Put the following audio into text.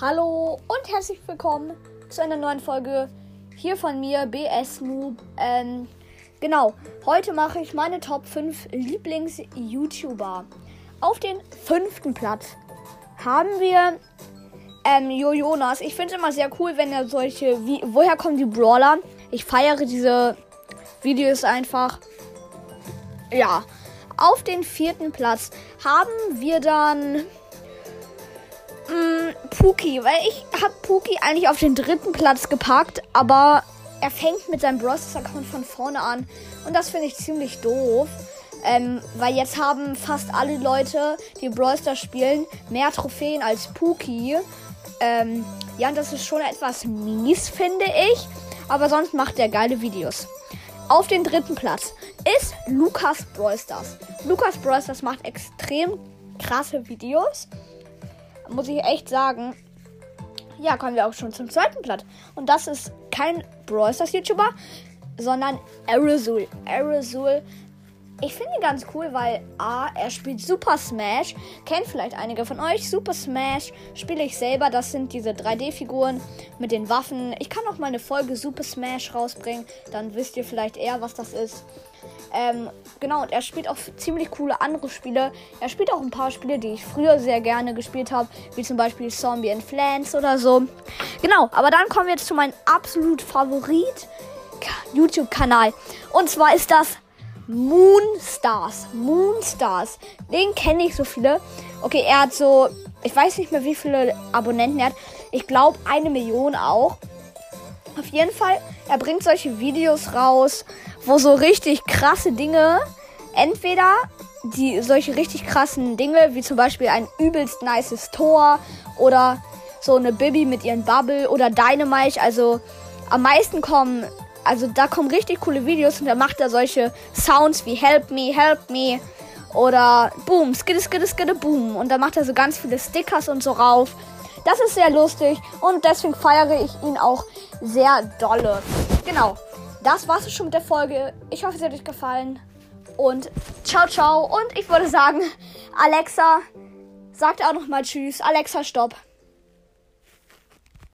Hallo und herzlich willkommen zu einer neuen Folge hier von mir, BS Noob. Ähm, genau, heute mache ich meine Top 5 Lieblings-YouTuber. Auf den fünften Platz haben wir ähm, Jo Jonas. Ich finde es immer sehr cool, wenn er solche, wie, woher kommen die Brawler? Ich feiere diese Videos einfach. Ja, auf den vierten Platz haben wir dann mh, mm, Puki, weil ich habe Puki eigentlich auf den dritten Platz gepackt, aber er fängt mit seinem Bros. Account von vorne an und das finde ich ziemlich doof. Ähm, weil jetzt haben fast alle Leute, die Brawl Stars spielen, mehr Trophäen als Puki. Ähm, ja, und das ist schon etwas mies, finde ich. Aber sonst macht er geile Videos. Auf den dritten Platz ist Lukas Brawl Stars. Lukas Brawl Stars macht extrem krasse Videos muss ich echt sagen, ja, kommen wir auch schon zum zweiten Platz. Und das ist kein Brawl Stars YouTuber, sondern Aerosol. Aerosol. Ich finde ihn ganz cool, weil A, er spielt Super Smash. Kennt vielleicht einige von euch. Super Smash spiele ich selber. Das sind diese 3D-Figuren mit den Waffen. Ich kann auch mal eine Folge Super Smash rausbringen. Dann wisst ihr vielleicht eher, was das ist. Ähm, genau, und er spielt auch ziemlich coole andere Spiele. Er spielt auch ein paar Spiele, die ich früher sehr gerne gespielt habe, wie zum Beispiel Zombie and Flans oder so. Genau, aber dann kommen wir jetzt zu meinem absolut Favorit YouTube-Kanal. Und zwar ist das Moonstars. Moonstars. Den kenne ich so viele. Okay, er hat so, ich weiß nicht mehr, wie viele Abonnenten er hat. Ich glaube, eine Million auch. Auf jeden Fall, er bringt solche Videos raus, wo so richtig krasse Dinge, entweder die solche richtig krassen Dinge, wie zum Beispiel ein übelst nices Tor oder so eine Bibi mit ihren Bubble oder Dynamite, also am meisten kommen, also da kommen richtig coole Videos und da macht er solche Sounds wie Help me, Help me oder Boom, skitte, skitte, skitte, boom und da macht er so ganz viele Stickers und so rauf. Das ist sehr lustig und deswegen feiere ich ihn auch sehr dolle. Genau. Das war's schon mit der Folge. Ich hoffe, es hat euch gefallen. Und ciao, ciao. Und ich würde sagen, Alexa, sagt auch nochmal Tschüss. Alexa, stopp.